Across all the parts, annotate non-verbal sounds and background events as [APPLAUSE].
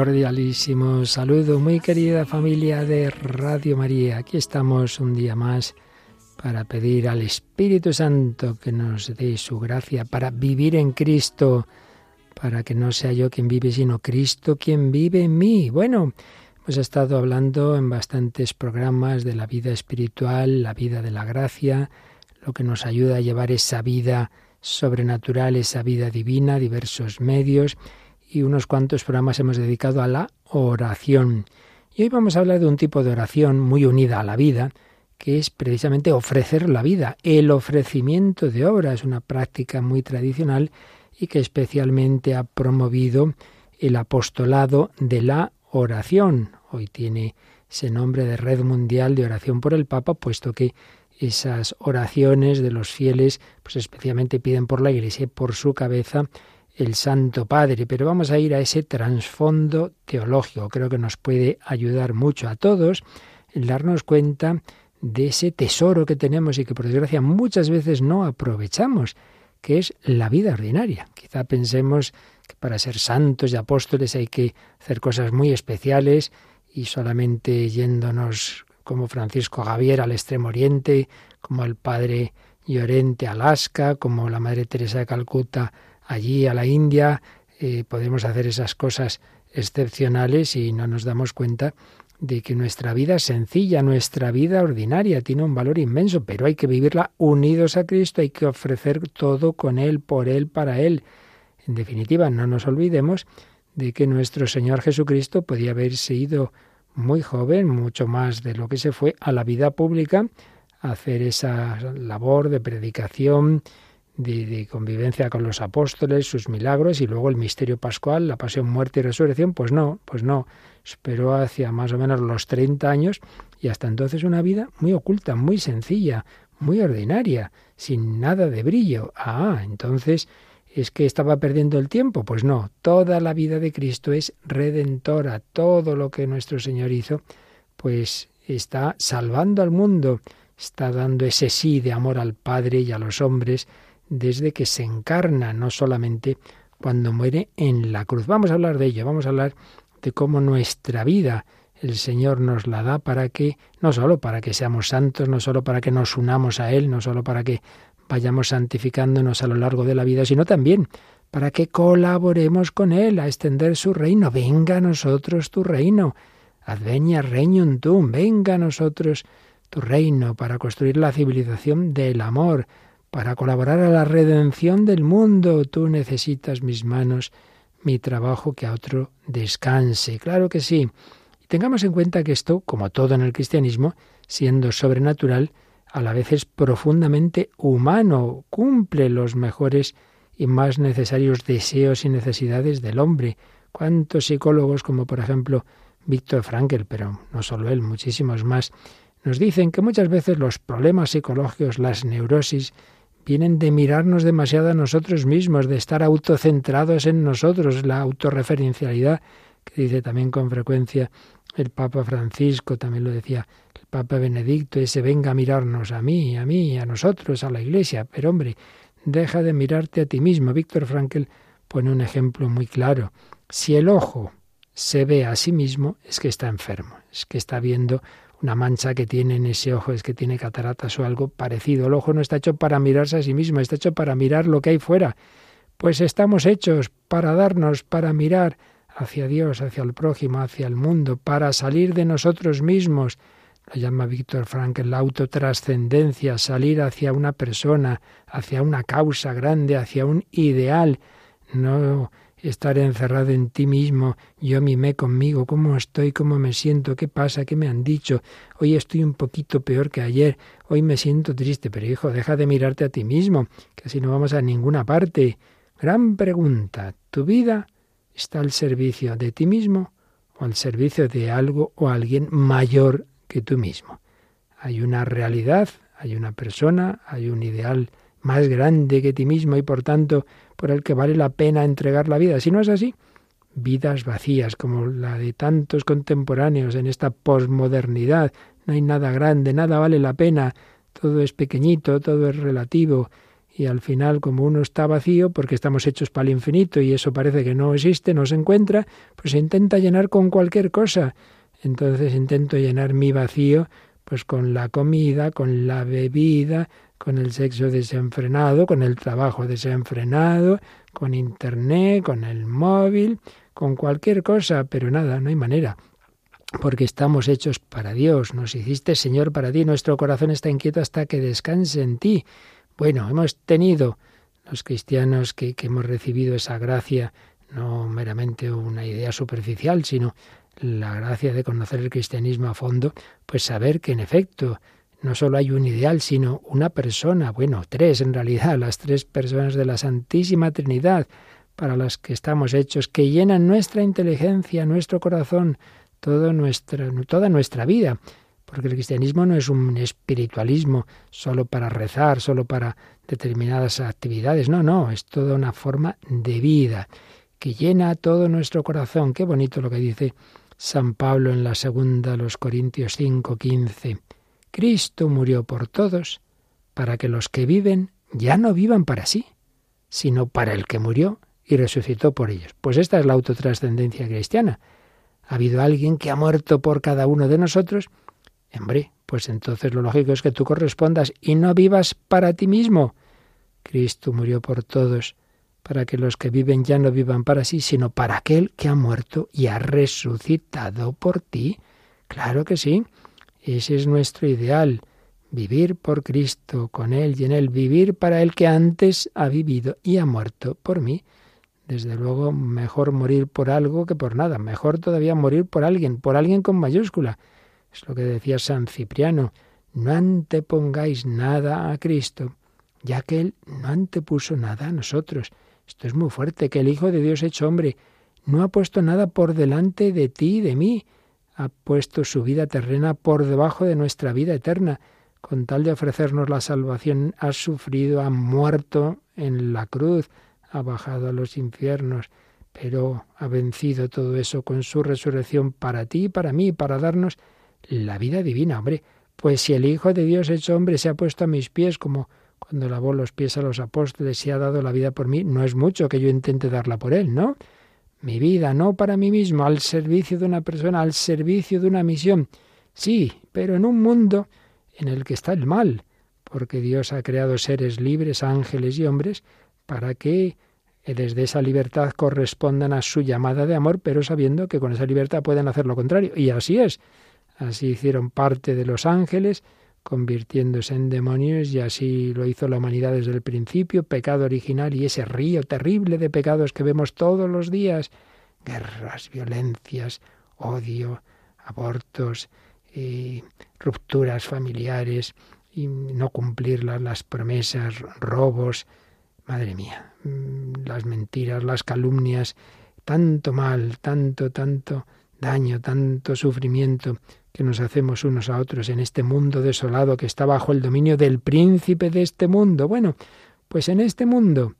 Cordialísimo saludo, muy querida familia de Radio María. Aquí estamos un día más para pedir al Espíritu Santo que nos dé su gracia para vivir en Cristo, para que no sea yo quien vive, sino Cristo quien vive en mí. Bueno, hemos estado hablando en bastantes programas de la vida espiritual, la vida de la gracia, lo que nos ayuda a llevar esa vida sobrenatural, esa vida divina, diversos medios y unos cuantos programas hemos dedicado a la oración. Y hoy vamos a hablar de un tipo de oración muy unida a la vida, que es precisamente ofrecer la vida. El ofrecimiento de obra es una práctica muy tradicional y que especialmente ha promovido el apostolado de la oración. Hoy tiene ese nombre de Red Mundial de Oración por el Papa, puesto que esas oraciones de los fieles, pues especialmente piden por la Iglesia y por su cabeza el Santo Padre. Pero vamos a ir a ese trasfondo teológico. Creo que nos puede ayudar mucho a todos el darnos cuenta de ese tesoro que tenemos y que por desgracia muchas veces no aprovechamos, que es la vida ordinaria. Quizá pensemos que para ser santos y apóstoles hay que hacer cosas muy especiales y solamente yéndonos como Francisco Javier al Extremo Oriente, como el Padre Llorente Alaska, como la Madre Teresa de Calcuta allí a la India, eh, podemos hacer esas cosas excepcionales y no nos damos cuenta de que nuestra vida sencilla, nuestra vida ordinaria tiene un valor inmenso, pero hay que vivirla unidos a Cristo, hay que ofrecer todo con Él, por Él, para Él. En definitiva, no nos olvidemos de que nuestro Señor Jesucristo podía haberse ido muy joven, mucho más de lo que se fue, a la vida pública, a hacer esa labor de predicación, de, convivencia con los apóstoles, sus milagros y luego el misterio pascual, la pasión, muerte y resurrección, pues no, pues no. Esperó hacia más o menos los 30 años y hasta entonces una vida muy oculta, muy sencilla, muy ordinaria, sin nada de brillo. Ah, entonces ¿Es que estaba perdiendo el tiempo? Pues no, toda la vida de Cristo es redentora, todo lo que nuestro Señor hizo, pues está salvando al mundo, está dando ese sí de amor al Padre y a los hombres desde que se encarna, no solamente cuando muere en la cruz. Vamos a hablar de ello, vamos a hablar de cómo nuestra vida el Señor nos la da para que, no solo para que seamos santos, no solo para que nos unamos a Él, no solo para que vayamos santificándonos a lo largo de la vida, sino también para que colaboremos con Él a extender su reino. Venga a nosotros tu reino. Adveña regnum tum. Venga a nosotros tu reino para construir la civilización del amor, para colaborar a la redención del mundo. Tú necesitas mis manos, mi trabajo, que a otro descanse. Claro que sí. Y tengamos en cuenta que esto, como todo en el cristianismo, siendo sobrenatural, a la vez es profundamente humano, cumple los mejores y más necesarios deseos y necesidades del hombre. ¿Cuántos psicólogos, como por ejemplo Víctor Frankl, pero no solo él, muchísimos más, nos dicen que muchas veces los problemas psicológicos, las neurosis, vienen de mirarnos demasiado a nosotros mismos, de estar autocentrados en nosotros, la autorreferencialidad, que dice también con frecuencia el Papa Francisco, también lo decía el Papa Benedicto, ese venga a mirarnos a mí, a mí, a nosotros, a la Iglesia. Pero hombre, deja de mirarte a ti mismo. Víctor Frankl pone un ejemplo muy claro. Si el ojo se ve a sí mismo, es que está enfermo, es que está viendo una mancha que tiene en ese ojo, es que tiene cataratas o algo parecido. El ojo no está hecho para mirarse a sí mismo, está hecho para mirar lo que hay fuera. Pues estamos hechos para darnos, para mirar hacia Dios, hacia el prójimo, hacia el mundo, para salir de nosotros mismos. Lo llama Víctor Frankl la autotrascendencia, salir hacia una persona, hacia una causa grande, hacia un ideal, no estar encerrado en ti mismo, yo mimé conmigo, cómo estoy, cómo me siento, qué pasa, qué me han dicho, hoy estoy un poquito peor que ayer, hoy me siento triste, pero hijo, deja de mirarte a ti mismo, que así no vamos a ninguna parte. Gran pregunta, ¿tu vida está al servicio de ti mismo o al servicio de algo o alguien mayor que tú mismo. Hay una realidad, hay una persona, hay un ideal más grande que ti mismo y por tanto por el que vale la pena entregar la vida. Si no es así, vidas vacías como la de tantos contemporáneos en esta posmodernidad. No hay nada grande, nada vale la pena, todo es pequeñito, todo es relativo. Y al final, como uno está vacío, porque estamos hechos para el infinito y eso parece que no existe, no se encuentra, pues se intenta llenar con cualquier cosa. Entonces intento llenar mi vacío pues con la comida, con la bebida, con el sexo desenfrenado, con el trabajo desenfrenado, con internet, con el móvil, con cualquier cosa, pero nada, no hay manera. Porque estamos hechos para Dios, nos hiciste Señor para ti, nuestro corazón está inquieto hasta que descanse en ti. Bueno, hemos tenido los cristianos que, que hemos recibido esa gracia, no meramente una idea superficial, sino la gracia de conocer el cristianismo a fondo, pues saber que en efecto no solo hay un ideal, sino una persona, bueno, tres en realidad, las tres personas de la Santísima Trinidad, para las que estamos hechos, que llenan nuestra inteligencia, nuestro corazón, toda nuestra, toda nuestra vida. Porque el cristianismo no es un espiritualismo solo para rezar, solo para determinadas actividades. No, no, es toda una forma de vida que llena todo nuestro corazón. Qué bonito lo que dice San Pablo en la segunda, los Corintios 5, 15. Cristo murió por todos para que los que viven ya no vivan para sí, sino para el que murió y resucitó por ellos. Pues esta es la autotrascendencia cristiana. Ha habido alguien que ha muerto por cada uno de nosotros. Hombre, pues entonces lo lógico es que tú correspondas y no vivas para ti mismo. Cristo murió por todos, para que los que viven ya no vivan para sí, sino para aquel que ha muerto y ha resucitado por ti. Claro que sí. Ese es nuestro ideal. Vivir por Cristo, con Él y en Él, vivir para el que antes ha vivido y ha muerto por mí. Desde luego, mejor morir por algo que por nada. Mejor todavía morir por alguien, por alguien con mayúscula. Es lo que decía San Cipriano. No antepongáis nada a Cristo, ya que Él no antepuso nada a nosotros. Esto es muy fuerte, que el Hijo de Dios hecho hombre no ha puesto nada por delante de ti y de mí. Ha puesto su vida terrena por debajo de nuestra vida eterna. Con tal de ofrecernos la salvación, ha sufrido, ha muerto en la cruz, ha bajado a los infiernos, pero ha vencido todo eso con su resurrección para ti y para mí, para darnos la vida divina, hombre. Pues si el Hijo de Dios hecho hombre se ha puesto a mis pies como cuando lavó los pies a los apóstoles y ha dado la vida por mí, no es mucho que yo intente darla por él, ¿no? Mi vida, no para mí mismo, al servicio de una persona, al servicio de una misión. Sí, pero en un mundo en el que está el mal, porque Dios ha creado seres libres, ángeles y hombres, para que eh, desde esa libertad correspondan a su llamada de amor, pero sabiendo que con esa libertad pueden hacer lo contrario. Y así es. Así hicieron parte de los ángeles, convirtiéndose en demonios, y así lo hizo la humanidad desde el principio, pecado original y ese río terrible de pecados que vemos todos los días, guerras, violencias, odio, abortos, eh, rupturas familiares, y no cumplir las promesas, robos, Madre mía, mm, las mentiras, las calumnias, tanto mal, tanto, tanto daño, tanto sufrimiento que nos hacemos unos a otros en este mundo desolado que está bajo el dominio del príncipe de este mundo. Bueno, pues en este mundo,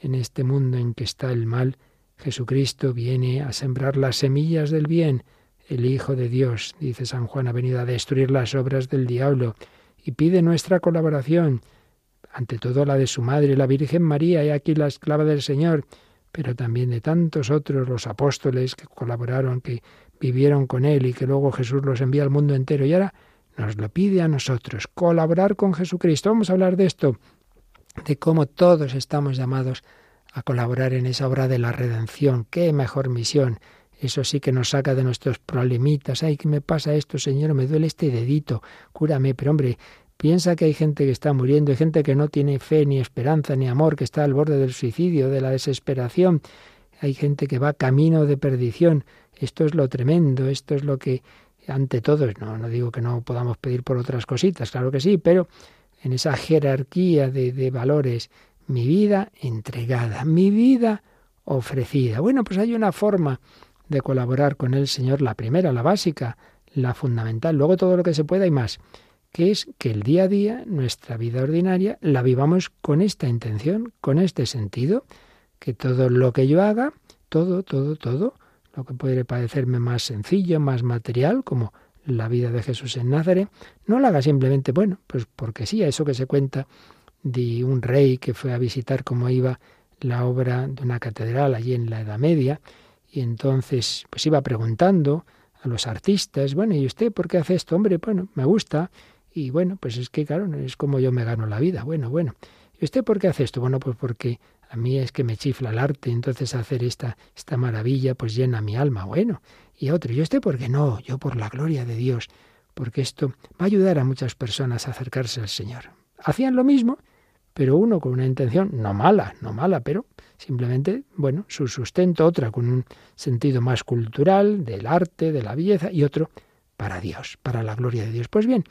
en este mundo en que está el mal, Jesucristo viene a sembrar las semillas del bien. El Hijo de Dios, dice San Juan, ha venido a destruir las obras del diablo y pide nuestra colaboración ante todo la de su madre, la Virgen María, y aquí la esclava del Señor, pero también de tantos otros, los apóstoles que colaboraron, que vivieron con Él y que luego Jesús los envía al mundo entero. Y ahora nos lo pide a nosotros, colaborar con Jesucristo. Vamos a hablar de esto, de cómo todos estamos llamados a colaborar en esa obra de la redención. Qué mejor misión. Eso sí que nos saca de nuestros problemitas. Ay, ¿qué me pasa esto, Señor? Me duele este dedito. Cúrame. Pero hombre, Piensa que hay gente que está muriendo, hay gente que no tiene fe, ni esperanza, ni amor, que está al borde del suicidio, de la desesperación. Hay gente que va camino de perdición. Esto es lo tremendo, esto es lo que, ante todo, no, no digo que no podamos pedir por otras cositas, claro que sí, pero en esa jerarquía de, de valores, mi vida entregada, mi vida ofrecida. Bueno, pues hay una forma de colaborar con el Señor, la primera, la básica, la fundamental, luego todo lo que se pueda y más, que es que el día a día, nuestra vida ordinaria, la vivamos con esta intención, con este sentido, que todo lo que yo haga, todo, todo, todo, lo que puede parecerme más sencillo, más material, como la vida de Jesús en Nazaret, no lo haga simplemente, bueno, pues porque sí, a eso que se cuenta de un rey que fue a visitar como iba la obra de una catedral allí en la Edad Media, y entonces pues iba preguntando a los artistas, bueno, ¿y usted por qué hace esto? Hombre, bueno, me gusta, y bueno, pues es que claro, es como yo me gano la vida, bueno, bueno. ¿Y usted por qué hace esto? Bueno, pues porque a mí es que me chifla el arte, entonces hacer esta, esta maravilla pues llena mi alma, bueno. Y otro, ¿y usted por qué no? Yo por la gloria de Dios, porque esto va a ayudar a muchas personas a acercarse al Señor. Hacían lo mismo, pero uno con una intención no mala, no mala, pero simplemente, bueno, su sustento, otra con un sentido más cultural, del arte, de la belleza, y otro para Dios, para la gloria de Dios. Pues bien,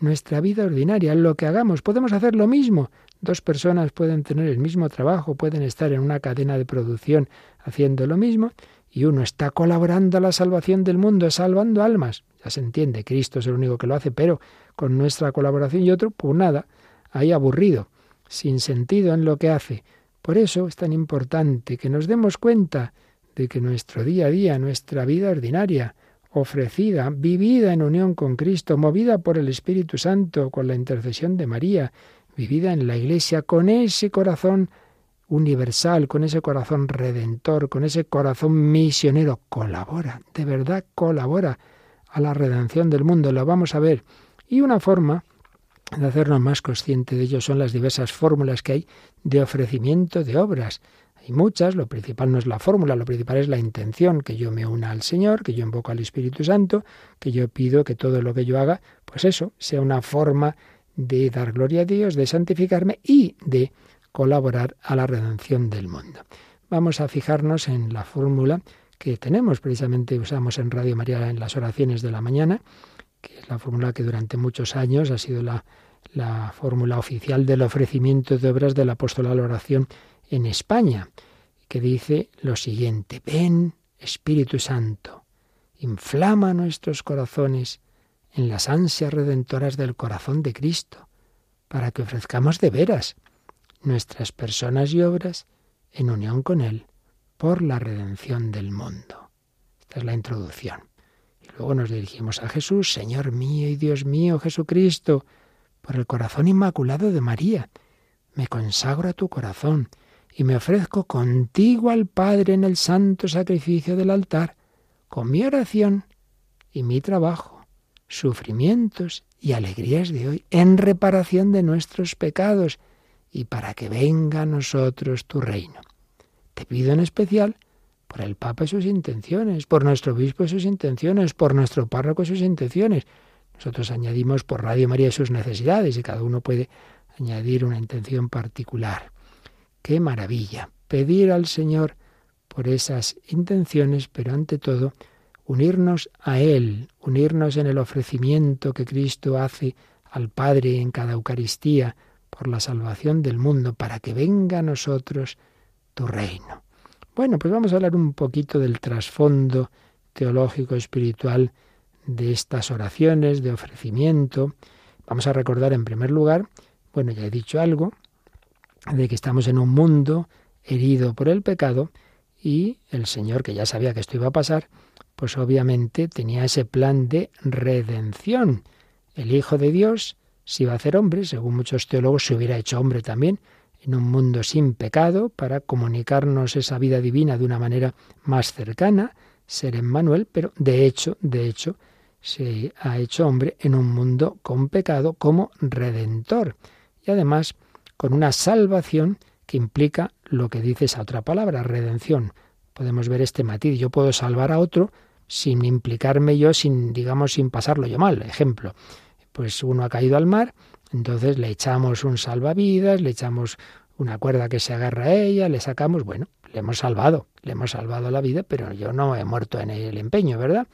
nuestra vida ordinaria, lo que hagamos, podemos hacer lo mismo. Dos personas pueden tener el mismo trabajo, pueden estar en una cadena de producción haciendo lo mismo, y uno está colaborando a la salvación del mundo, salvando almas. Ya se entiende, Cristo es el único que lo hace, pero con nuestra colaboración y otro, pues nada, ahí aburrido, sin sentido en lo que hace. Por eso es tan importante que nos demos cuenta de que nuestro día a día, nuestra vida ordinaria, ofrecida, vivida en unión con Cristo, movida por el Espíritu Santo, con la intercesión de María, vivida en la Iglesia, con ese corazón universal, con ese corazón redentor, con ese corazón misionero, colabora, de verdad colabora a la redención del mundo, lo vamos a ver. Y una forma de hacernos más consciente de ello son las diversas fórmulas que hay de ofrecimiento de obras. Hay muchas, lo principal no es la fórmula, lo principal es la intención, que yo me una al Señor, que yo invoco al Espíritu Santo, que yo pido que todo lo que yo haga, pues eso, sea una forma de dar gloria a Dios, de santificarme y de colaborar a la redención del mundo. Vamos a fijarnos en la fórmula que tenemos, precisamente usamos en Radio María en las oraciones de la mañana, que es la fórmula que durante muchos años ha sido la, la fórmula oficial del ofrecimiento de obras del apóstol a la oración en España, que dice lo siguiente, ven Espíritu Santo, inflama nuestros corazones en las ansias redentoras del corazón de Cristo, para que ofrezcamos de veras nuestras personas y obras en unión con Él por la redención del mundo. Esta es la introducción. Y luego nos dirigimos a Jesús, Señor mío y Dios mío, Jesucristo, por el corazón inmaculado de María. Me consagro a tu corazón y me ofrezco contigo al Padre en el santo sacrificio del altar, con mi oración y mi trabajo, sufrimientos y alegrías de hoy, en reparación de nuestros pecados y para que venga a nosotros tu reino. Te pido en especial por el Papa y sus intenciones, por nuestro obispo y sus intenciones, por nuestro párroco y sus intenciones. Nosotros añadimos por Radio María sus necesidades y cada uno puede añadir una intención particular. Qué maravilla. Pedir al Señor por esas intenciones, pero ante todo unirnos a Él, unirnos en el ofrecimiento que Cristo hace al Padre en cada Eucaristía por la salvación del mundo, para que venga a nosotros tu reino. Bueno, pues vamos a hablar un poquito del trasfondo teológico espiritual de estas oraciones de ofrecimiento. Vamos a recordar en primer lugar, bueno, ya he dicho algo, de que estamos en un mundo herido por el pecado y el Señor, que ya sabía que esto iba a pasar, pues obviamente tenía ese plan de redención. El Hijo de Dios se iba a hacer hombre, según muchos teólogos se hubiera hecho hombre también, en un mundo sin pecado, para comunicarnos esa vida divina de una manera más cercana, ser Emmanuel, pero de hecho, de hecho, se ha hecho hombre en un mundo con pecado como redentor. Y además, con una salvación que implica lo que dice esa otra palabra, redención. Podemos ver este matiz. Yo puedo salvar a otro sin implicarme yo, sin, digamos, sin pasarlo yo mal. Ejemplo, pues uno ha caído al mar, entonces le echamos un salvavidas, le echamos una cuerda que se agarra a ella, le sacamos, bueno, le hemos salvado, le hemos salvado la vida, pero yo no he muerto en el empeño, ¿verdad?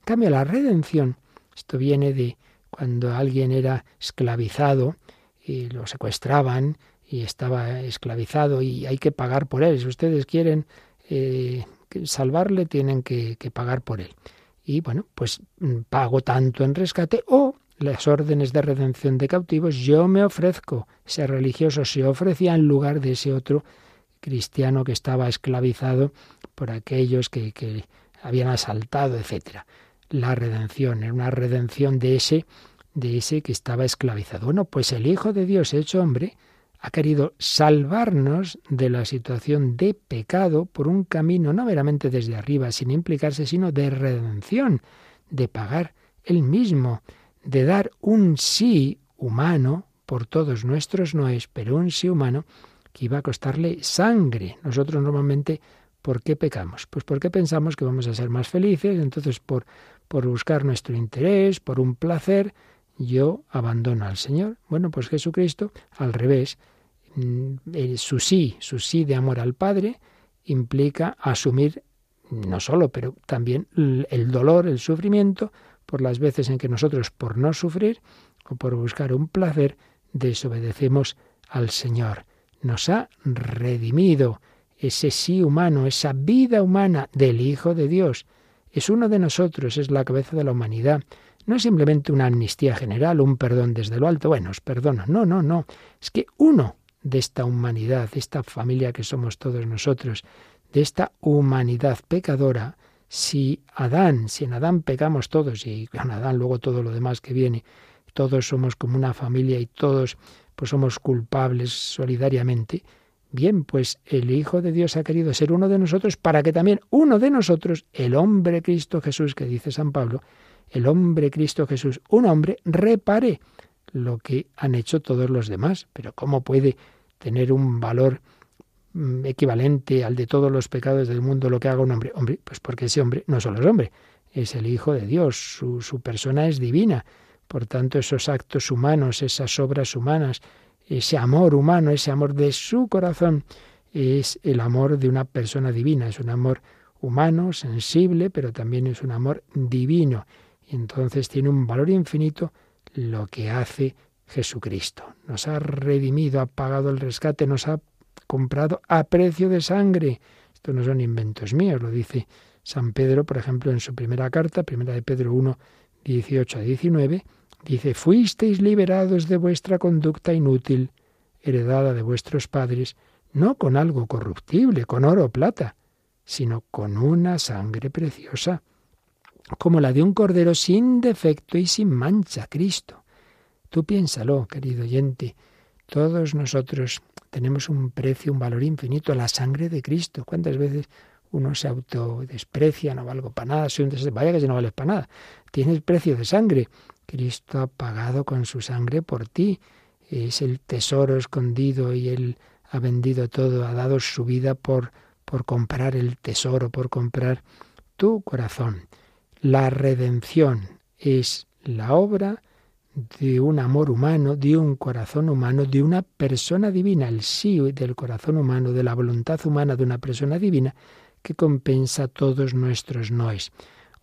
En cambio, la redención, esto viene de cuando alguien era esclavizado, y lo secuestraban y estaba esclavizado y hay que pagar por él. Si ustedes quieren eh, salvarle tienen que, pagar por él. Y bueno, pues mm, pago tanto en rescate o las órdenes de redención de cautivos, yo me ofrezco. Ese religioso se ofrecía en lugar de ese otro cristiano que estaba esclavizado por aquellos que, que habían asaltado, etcétera. La redención era una redención de ese, de ese que estaba esclavizado. Bueno, pues el Hijo de Dios hecho hombre ha querido salvarnos de la situación de pecado por un camino no meramente desde arriba, sin implicarse, sino de redención, de pagar él mismo, de dar un sí humano por todos nuestros noes, pero un sí humano que iba a costarle sangre. Nosotros normalmente, ¿por qué pecamos? Pues porque pensamos que vamos a ser más felices, entonces por, por buscar nuestro interés, por un placer, yo abandono al Señor. Bueno, pues Jesucristo, al revés, Mm, su sí, su sí de amor al Padre, implica asumir no solo, pero también el dolor, el sufrimiento, por las veces en que nosotros, por no sufrir o por buscar un placer, desobedecemos al Señor. Nos ha redimido ese sí humano, esa vida humana del Hijo de Dios. Es uno de nosotros, es la cabeza de la humanidad. No es simplemente una amnistía general, un perdón desde lo alto. Bueno, os perdono. No, no, no. Es que uno de esta humanidad, de esta familia que somos todos nosotros, de esta humanidad pecadora, si Adán, si en Adán pecamos todos, y con Adán luego todo lo demás que viene, todos somos como una familia y todos pues somos culpables solidariamente, bien, pues el Hijo de Dios ha querido ser uno de nosotros para que también uno de nosotros, el hombre Cristo Jesús, que dice San Pablo, el hombre Cristo Jesús, un hombre, repare lo que han hecho todos los demás. Pero ¿cómo puede tener un valor mm, equivalente al de todos los pecados del mundo lo que haga un hombre? Hombre, pues porque ese hombre no solo es hombre, es el Hijo de Dios, su, su persona es divina. Por tanto, esos actos humanos, esas obras humanas, ese amor humano, ese amor de su corazón, es el amor de una persona divina, es un amor humano, sensible, pero también es un amor divino. Entonces tiene un valor infinito lo que hace Jesucristo. Nos ha redimido, ha pagado el rescate, nos ha comprado a precio de sangre. Esto no son inventos míos, lo dice San Pedro, por ejemplo, en su primera carta, primera de Pedro 1, 18 a 19, dice, fuisteis liberados de vuestra conducta inútil, heredada de vuestros padres, no con algo corruptible, con oro o plata, sino con una sangre preciosa, como la de un cordero sin defecto y sin mancha, Cristo. Tú piénsalo, querido oyente, todos nosotros tenemos un precio, un valor infinito, la sangre de Cristo. ¿Cuántas veces uno se autodesprecia, no valgo para nada, vaya que si no vales para nada. Tienes precio de sangre. Cristo ha pagado con su sangre por ti. Es el tesoro escondido y Él ha vendido todo, ha dado su vida por, por comprar el tesoro, por comprar tu corazón. La redención es la obra de un amor humano, de un corazón humano, de una persona divina, el sí del corazón humano, de la voluntad humana de una persona divina que compensa todos nuestros noes.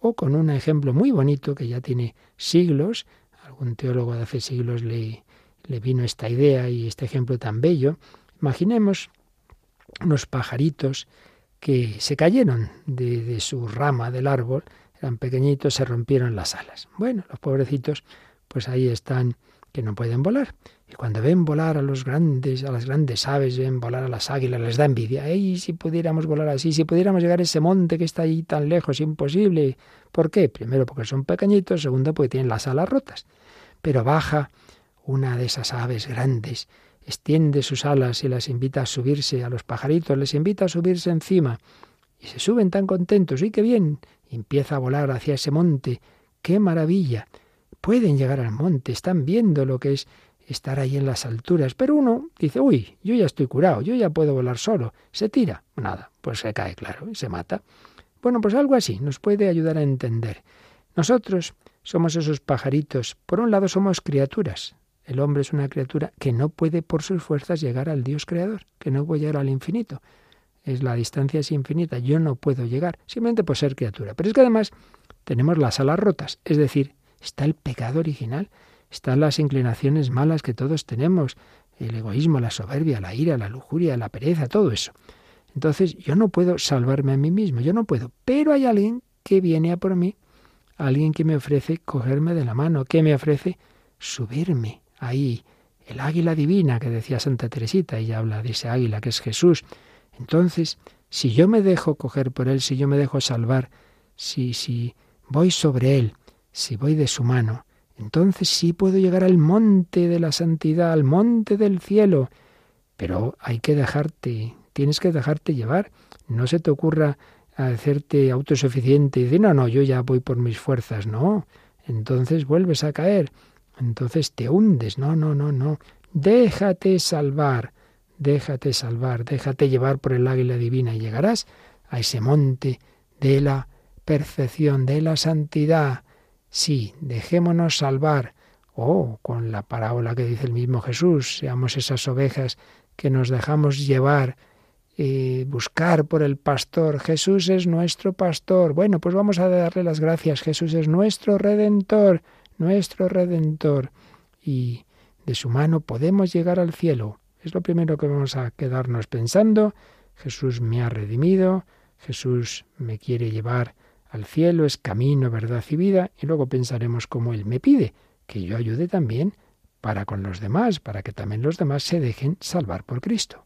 O con un ejemplo muy bonito que ya tiene siglos, algún teólogo de hace siglos le, vino esta idea y este ejemplo tan bello. Imaginemos unos pajaritos que se cayeron de su rama del árbol eran pequeñitos, se rompieron las alas. Bueno, los pobrecitos, pues ahí están, que no pueden volar. Y cuando ven volar a los grandes, a las grandes aves, ven volar a las águilas, les da envidia. ¡Ey, si pudiéramos volar así! Si pudiéramos llegar a ese monte que está ahí tan lejos, imposible. ¿Por qué? Primero porque son pequeñitos, segundo porque tienen las alas rotas. Pero baja una de esas aves grandes, extiende sus alas y las invita a subirse a los pajaritos, les invita a subirse encima. Y se suben tan contentos. ¡Y qué bien! Empieza a volar hacia ese monte. ¡Qué maravilla! Pueden llegar al monte, están viendo lo que es estar ahí en las alturas, pero uno dice, uy, yo ya estoy curado, yo ya puedo volar solo. Se tira. Nada, pues se cae, claro, y se mata. Bueno, pues algo así nos puede ayudar a entender. Nosotros somos esos pajaritos. Por un lado somos criaturas. El hombre es una criatura que no puede por sus fuerzas llegar al Dios creador, que no puede llegar al infinito es la distancia es infinita, yo no puedo llegar, simplemente por ser criatura. Pero es que además tenemos las alas rotas, es decir, está el pecado original, están las inclinaciones malas que todos tenemos, el egoísmo, la soberbia, la ira, la lujuria, la pereza, todo eso. Entonces yo no puedo salvarme a mí mismo, yo no puedo. Pero hay alguien que viene a por mí, alguien que me ofrece cogerme de la mano, que me ofrece subirme ahí, el águila divina que decía Santa Teresita, ella habla de ese águila que es Jesús. Entonces, si yo me dejo coger por él, si yo me dejo salvar, si, si voy sobre él, si voy de su mano, entonces sí puedo llegar al monte de la santidad, al monte del cielo. Pero hay que dejarte, tienes que dejarte llevar. No se te ocurra hacerte autosuficiente y decir, no, no, yo ya voy por mis fuerzas. No, entonces vuelves a caer. Entonces te hundes. No, no, no, no. Déjate salvar, déjate salvar, déjate llevar por el águila divina y llegarás a ese monte de la perfección, de la santidad. Sí, dejémonos salvar. Oh, con la parábola que dice el mismo Jesús, seamos esas ovejas que nos dejamos llevar y buscar por el pastor. Jesús es nuestro pastor. Bueno, pues vamos a darle las gracias. Jesús es nuestro redentor, nuestro redentor. Y de su mano podemos llegar al cielo. Es lo primero que vamos a quedarnos pensando. Jesús me ha redimido, Jesús me quiere llevar al cielo, es camino, verdad y vida, y luego pensaremos como Él me pide, que yo ayude también para con los demás, para que también los demás se dejen salvar por Cristo.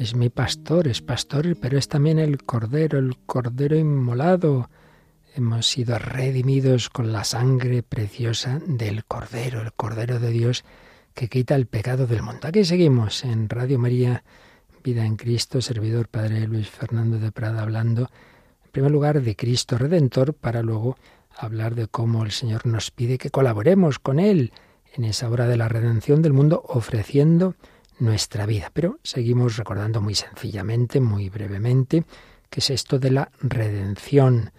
es mi pastor, es pastor, pero es también el cordero, el cordero inmolado. Hemos sido redimidos con la sangre preciosa del cordero, el cordero de Dios que quita el pecado del mundo. Aquí seguimos en Radio María, Vida en Cristo, servidor Padre Luis Fernando de Prada hablando, en primer lugar, de Cristo Redentor, para luego hablar de cómo el Señor nos pide que colaboremos con Él en esa obra de la redención del mundo, ofreciendo nuestra vida. Pero seguimos recordando muy sencillamente, muy brevemente, que es esto de la redención,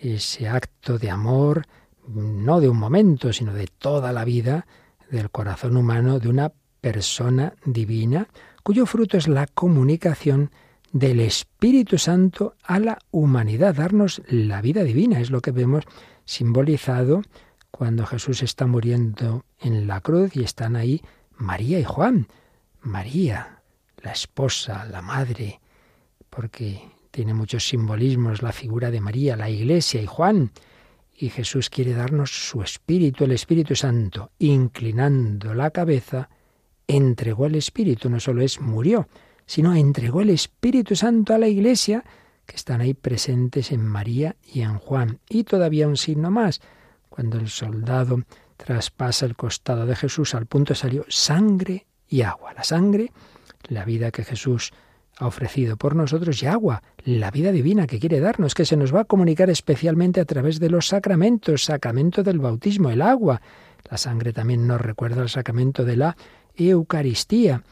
ese acto de amor, no de un momento, sino de toda la vida del corazón humano de una persona divina, cuyo fruto es la comunicación del Espíritu Santo a la humanidad, darnos la vida divina. Es lo que vemos simbolizado cuando Jesús está muriendo en la cruz y están ahí María y Juan. María, la esposa, la madre, porque tiene muchos simbolismos la figura de María, la iglesia y Juan. Y Jesús quiere darnos su Espíritu, el Espíritu Santo, inclinando la cabeza, entregó el Espíritu, no solo es murió, sino entregó el Espíritu Santo a la iglesia, que están ahí presentes en María y en Juan. Y todavía un signo más, cuando el soldado traspasa el costado de Jesús, al punto salió sangre y agua. La sangre, la vida que Jesús ha ofrecido por nosotros y agua, la vida divina que quiere darnos, que se nos va a comunicar especialmente a través de los sacramentos, sacramento del bautismo, el agua. La sangre también nos recuerda al sacramento de la Eucaristía.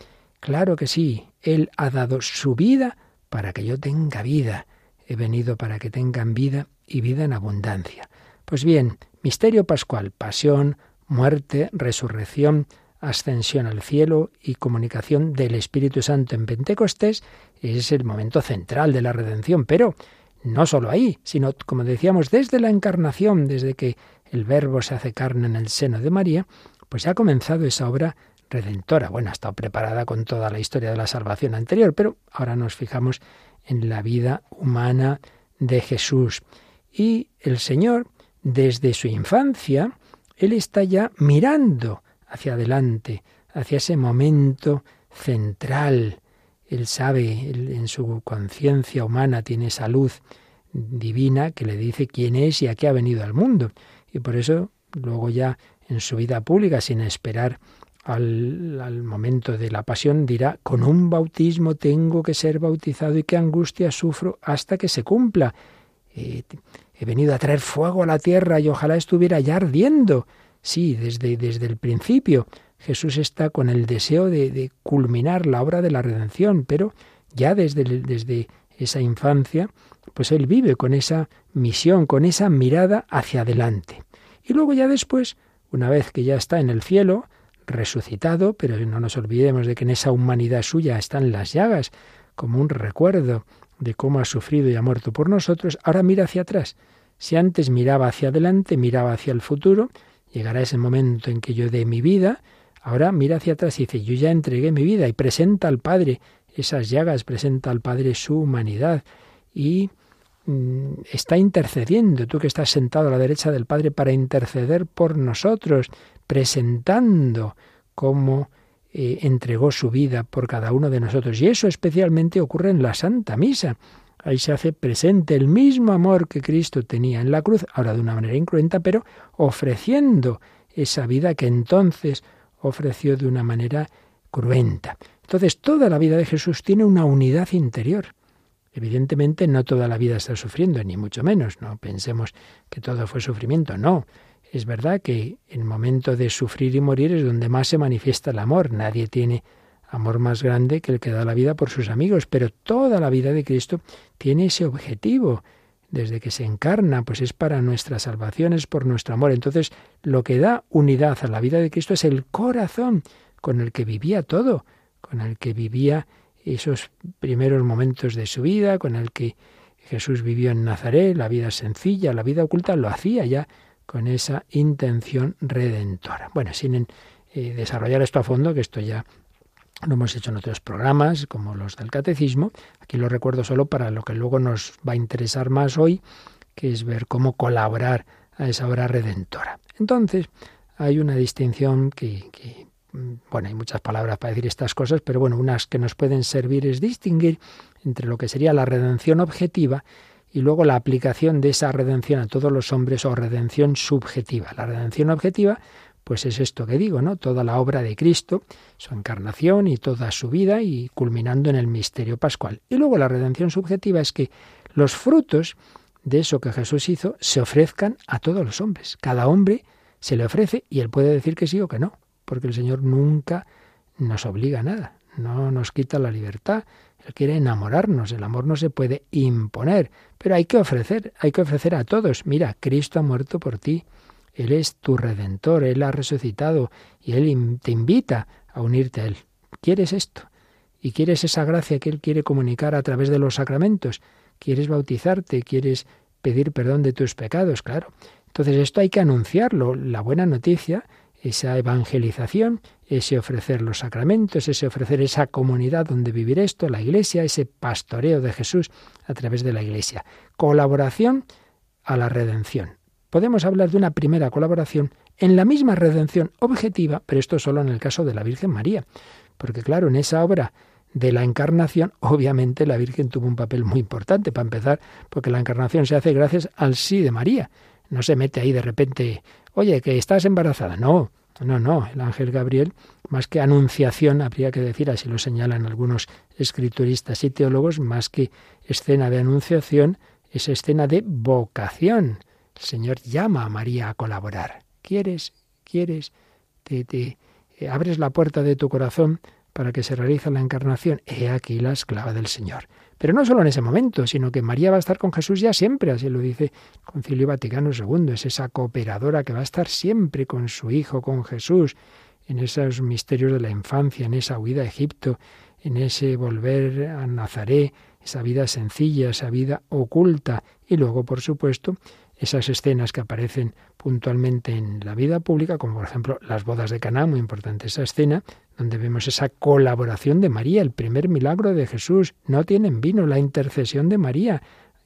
Claro que sí, Él ha dado su vida para que yo tenga vida. He venido para que tengan vida y vida en abundancia. Pues bien, misterio pascual, pasión, muerte, resurrección, ascensión al cielo y comunicación del Espíritu Santo en Pentecostés es el momento central de la redención, pero no solo ahí, sino, como decíamos, desde la encarnación, desde que el Verbo se hace carne en el seno de María, pues ha comenzado esa obra redentora. Bueno, ha estado preparada con toda la historia de la salvación anterior, pero ahora nos fijamos en la vida humana de Jesús. Y el Señor, desde su infancia, Él está ya mirando hacia adelante, hacia ese momento central. Él sabe, en su conciencia humana tiene esa luz divina que le dice quién es y a qué ha venido al mundo. Y por eso, luego ya en su vida pública, sin esperar al, momento de la pasión, dirá, con un bautismo tengo que ser bautizado y qué angustia sufro hasta que se cumpla. Eh, he venido a traer fuego a la tierra y ojalá estuviera ya ardiendo. Sí, desde, desde el principio Jesús está con el deseo de, culminar la obra de la redención, pero ya desde, desde esa infancia, pues él vive con esa misión, con esa mirada hacia adelante. Y luego ya después, una vez que ya está en el cielo, resucitado, pero no nos olvidemos de que en esa humanidad suya están las llagas, como un recuerdo de cómo ha sufrido y ha muerto por nosotros, ahora mira hacia atrás. Si antes miraba hacia adelante, miraba hacia el futuro, Llegará ese momento en que yo dé mi vida. Ahora mira hacia atrás y dice, yo ya entregué mi vida y presenta al Padre esas llagas, presenta al Padre su humanidad y mm, está intercediendo, tú que estás sentado a la derecha del Padre para interceder por nosotros, presentando cómo eh, entregó su vida por cada uno de nosotros. Y eso especialmente ocurre en la Santa Misa. Ahí se hace presente el mismo amor que Cristo tenía en la cruz, ahora de una manera incruenta, pero ofreciendo esa vida que entonces ofreció de una manera cruenta. Entonces, toda la vida de Jesús tiene una unidad interior. Evidentemente, no toda la vida está sufriendo, ni mucho menos. No pensemos que todo fue sufrimiento. No. Es verdad que el momento de sufrir y morir es donde más se manifiesta el amor. Nadie tiene amor más grande que el que da la vida por sus amigos, pero toda la vida de Cristo tiene ese objetivo. Desde que se encarna, pues es para nuestra salvación, es por nuestro amor. Entonces, lo que da unidad a la vida de Cristo es el corazón con el que vivía todo, con el que vivía esos primeros momentos de su vida, con el que Jesús vivió en Nazaret, la vida sencilla, la vida oculta, lo hacía ya con esa intención redentora. Bueno, sin eh, desarrollar esto a fondo, que esto ya lo hemos hecho en otros programas, como los del catecismo. Aquí lo recuerdo solo para lo que luego nos va a interesar más hoy, que es ver cómo colaborar a esa obra redentora. Entonces, hay una distinción que, que, bueno, hay muchas palabras para decir estas cosas, pero bueno, unas que nos pueden servir es distinguir entre lo que sería la redención objetiva y luego la aplicación de esa redención a todos los hombres o redención subjetiva. La redención objetiva pues es esto que digo, ¿no? Toda la obra de Cristo, su encarnación y toda su vida y culminando en el misterio pascual. Y luego la redención subjetiva es que los frutos de eso que Jesús hizo se ofrezcan a todos los hombres. Cada hombre se le ofrece y él puede decir que sí o que no, porque el Señor nunca nos obliga a nada, no nos quita la libertad. Él quiere enamorarnos, el amor no se puede imponer, pero hay que ofrecer, hay que ofrecer a todos. Mira, Cristo ha muerto por ti. Él es tu redentor, Él ha resucitado y Él te invita a unirte a Él. ¿Quieres esto? y quieres esa gracia que Él quiere comunicar a través de los sacramentos, quieres bautizarte, quieres pedir perdón de tus pecados, claro. Entonces esto hay que anunciarlo, la buena noticia, esa evangelización, ese ofrecer los sacramentos, ese ofrecer esa comunidad donde vivir esto, la iglesia, ese pastoreo de Jesús a través de la iglesia. Colaboración a la redención. Podemos hablar de una primera colaboración en la misma redención objetiva, pero esto solo en el caso de la Virgen María. Porque claro, en esa obra de la encarnación, obviamente la Virgen tuvo un papel muy importante, para empezar, porque la encarnación se hace gracias al sí de María. No se mete ahí de repente, oye, que estás embarazada. No, no, no. El ángel Gabriel, más que anunciación, habría que decir, así lo señalan algunos escrituristas y teólogos, más que escena de anunciación, es escena de vocación. El Señor llama a María a colaborar. ¿Quieres? ¿Quieres? Te, te eh, abres la puerta de tu corazón para que se realice la encarnación. He aquí la esclava del Señor. Pero no solo en ese momento, sino que María va a estar con Jesús ya siempre, así lo dice Concilio Vaticano II, es esa cooperadora que va a estar siempre con su Hijo, con Jesús, en esos misterios de la infancia, en esa huida a Egipto, en ese volver a Nazaret, esa vida sencilla, esa vida oculta, y luego, por supuesto, esas escenas que aparecen puntualmente en la vida pública, como por ejemplo las bodas de Caná, muy importante esa escena, donde vemos esa colaboración de María, el primer milagro de Jesús. No tienen vino, la intercesión de María.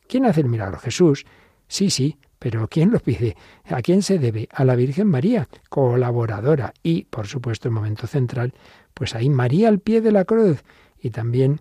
¿Quién hace el milagro? Jesús. Sí, sí, pero ¿quién lo pide? ¿A quién se debe? A la Virgen María, colaboradora. Y, por supuesto, el momento central, pues ahí María al pie de la cruz. Y también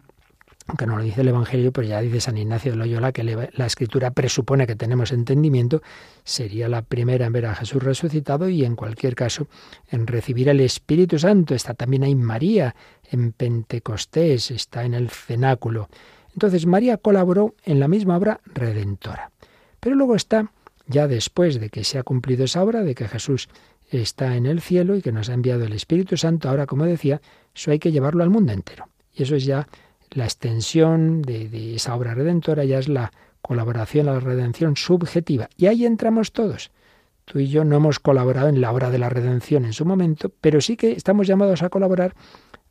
aunque no lo dice el Evangelio, pero ya dice San Ignacio de Loyola que la escritura presupone que tenemos entendimiento, sería la primera en ver a Jesús resucitado y en cualquier caso en recibir el Espíritu Santo. Está también ahí María en Pentecostés, está en el cenáculo. Entonces María colaboró en la misma obra redentora. Pero luego está, ya después de que se ha cumplido esa obra, de que Jesús está en el cielo y que nos ha enviado el Espíritu Santo, ahora como decía, eso hay que llevarlo al mundo entero. Y eso es ya la extensión de, esa obra redentora ya es la colaboración a la redención subjetiva. Y ahí entramos todos. Tú y yo no hemos colaborado en la obra de la redención en su momento, pero sí que estamos llamados a colaborar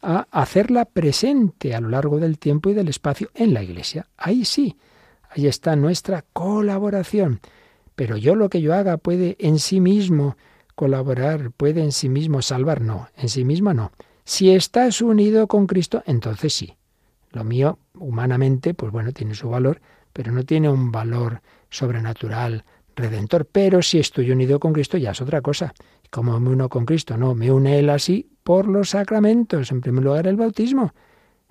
a hacerla presente a lo largo del tiempo y del espacio en la Iglesia. Ahí sí, ahí está nuestra colaboración. Pero yo lo que yo haga puede en sí mismo colaborar, puede en sí mismo salvar. No, en sí mismo no. Si estás unido con Cristo, entonces sí. Lo mío, humanamente, pues bueno, tiene su valor, pero no tiene un valor sobrenatural, redentor. Pero si estoy unido con Cristo, ya es otra cosa. ¿Cómo me uno con Cristo? No, me une Él así por los sacramentos. En primer lugar, el bautismo.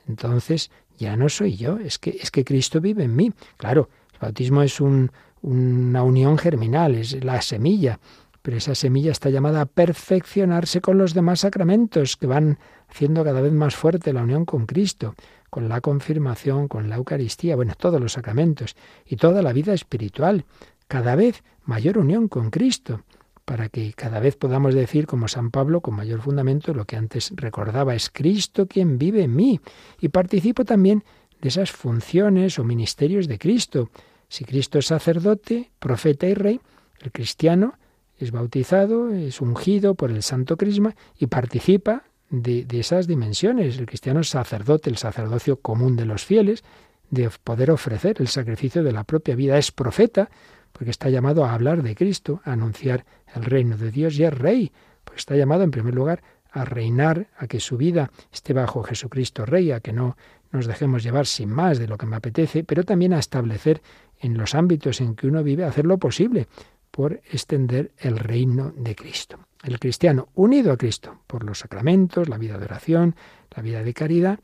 Entonces, ya no soy yo, es que, es que Cristo vive en mí. Claro, el bautismo es un, una unión germinal, es la semilla, pero esa semilla está llamada a perfeccionarse con los demás sacramentos que van haciendo cada vez más fuerte la unión con Cristo con la confirmación, con la Eucaristía, bueno, todos los sacramentos y toda la vida espiritual, cada vez mayor unión con Cristo, para que cada vez podamos decir, como San Pablo, con mayor fundamento, lo que antes recordaba, es Cristo quien vive en mí, y participo también de esas funciones o ministerios de Cristo. Si Cristo es sacerdote, profeta y rey, el cristiano es bautizado, es ungido por el Santo Crisma y participa de, esas dimensiones. El cristiano sacerdote, el sacerdocio común de los fieles, de poder ofrecer el sacrificio de la propia vida. Es profeta, porque está llamado a hablar de Cristo, a anunciar el reino de Dios y es rey, porque está llamado en primer lugar a reinar, a que su vida esté bajo Jesucristo Rey, a que no nos dejemos llevar sin más de lo que me apetece, pero también a establecer en los ámbitos en que uno vive, hacer lo posible por extender el reino de Cristo. El cristiano unido a Cristo por los sacramentos, la vida de oración, la vida de caridad,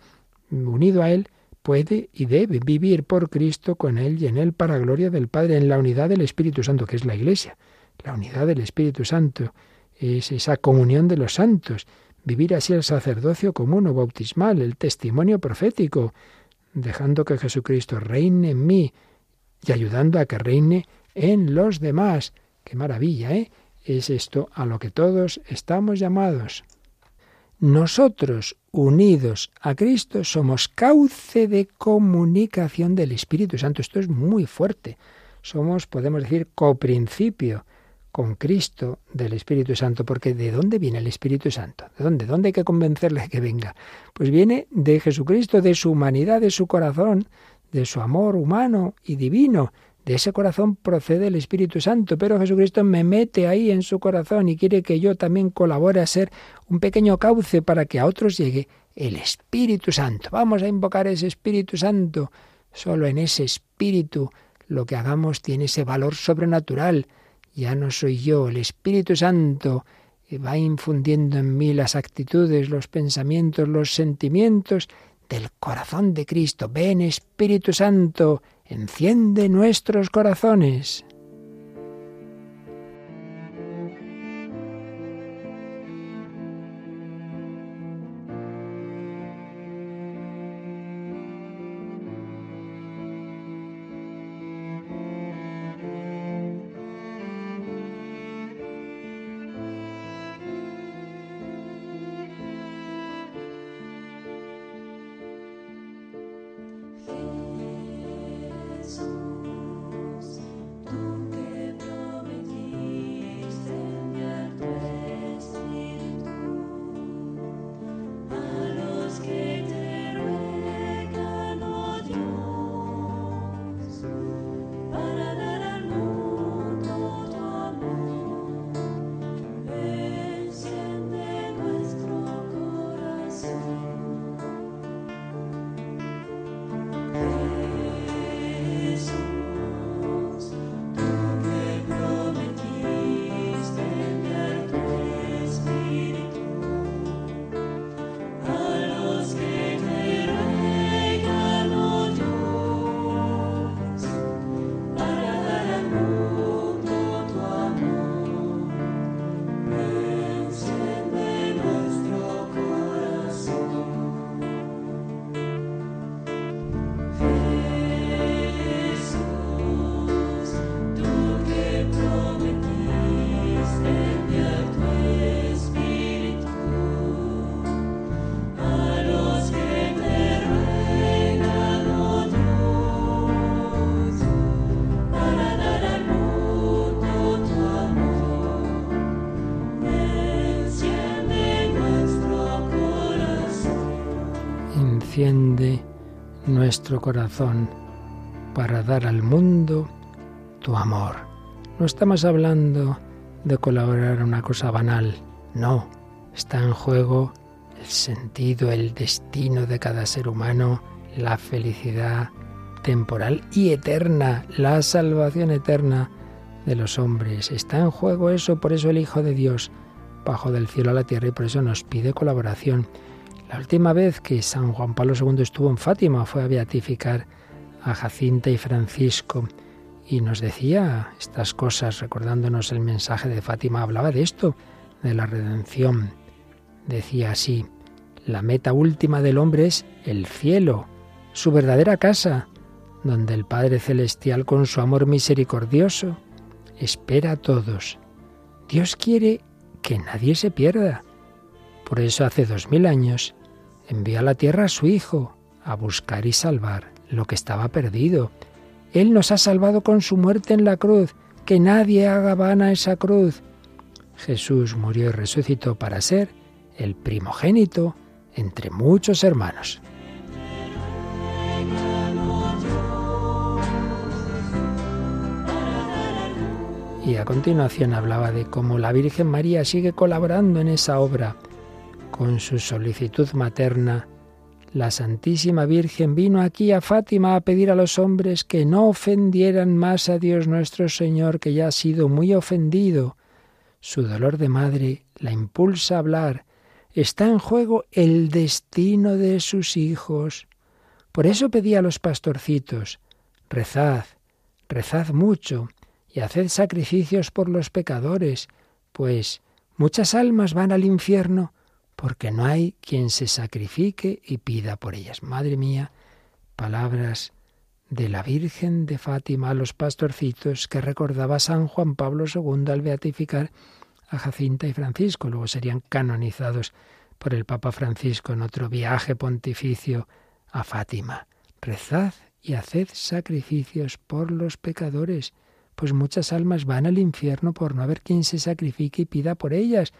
unido a Él, puede y debe vivir por Cristo con Él y en Él para gloria del Padre, en la unidad del Espíritu Santo, que es la Iglesia. La unidad del Espíritu Santo es esa comunión de los santos, vivir así el sacerdocio común o bautismal, el testimonio profético, dejando que Jesucristo reine en mí y ayudando a que reine en los demás. Qué maravilla, ¿eh? Es esto a lo que todos estamos llamados. Nosotros, unidos a Cristo, somos cauce de comunicación del Espíritu Santo. Esto es muy fuerte. Somos, podemos decir, coprincipio, con Cristo del Espíritu Santo, porque ¿de dónde viene el Espíritu Santo? ¿De dónde? ¿Dónde hay que convencerle que venga? Pues viene de Jesucristo, de su humanidad, de su corazón, de su amor humano y divino. De ese corazón procede el Espíritu Santo, pero Jesucristo me mete ahí en su corazón y quiere que yo también colabore a ser un pequeño cauce para que a otros llegue el Espíritu Santo. Vamos a invocar ese Espíritu Santo. Solo en ese Espíritu lo que hagamos tiene ese valor sobrenatural ya no soy yo, el Espíritu Santo va infundiendo en mí las actitudes, los pensamientos, los sentimientos del corazón de Cristo. Ven Espíritu Santo, enciende nuestros corazones. Nuestro corazón para dar al mundo tu amor. No estamos hablando de colaborar en una cosa banal, no, está en juego el sentido, el destino de cada ser humano, la felicidad temporal y eterna, la salvación eterna de los hombres. Está en juego eso, por eso el Hijo de Dios bajó del cielo a la tierra y por eso nos pide colaboración. La última vez que San Juan Pablo II estuvo en Fátima fue a beatificar a Jacinta y Francisco y nos decía estas cosas, recordándonos el mensaje de Fátima, hablaba de esto, de la redención. Decía así, la meta última del hombre es el cielo, su verdadera casa, donde el Padre Celestial con su amor misericordioso espera a todos. Dios quiere que nadie se pierda. Por eso hace dos mil años envió a la tierra a su Hijo a buscar y salvar lo que estaba perdido. Él nos ha salvado con su muerte en la cruz. Que nadie haga vana esa cruz. Jesús murió y resucitó para ser el primogénito entre muchos hermanos. Y a continuación hablaba de cómo la Virgen María sigue colaborando en esa obra con su solicitud materna, la Santísima Virgen vino aquí a Fátima a pedir a los hombres que no ofendieran más a Dios nuestro Señor, que ya ha sido muy ofendido. Su dolor de madre la impulsa a hablar. Está en juego el destino de sus hijos. Por eso pedía a los pastorcitos, rezad, rezad mucho y haced sacrificios por los pecadores, pues muchas almas van al infierno porque no hay quien se sacrifique y pida por ellas. Madre mía, palabras de la Virgen de Fátima a los pastorcitos que recordaba San Juan Pablo II al beatificar a Jacinta y Francisco. Luego serían canonizados por el Papa Francisco en otro viaje pontificio a Fátima. Rezad y haced sacrificios por los pecadores, pues muchas almas van al infierno por no haber quien se sacrifique y pida por ellas.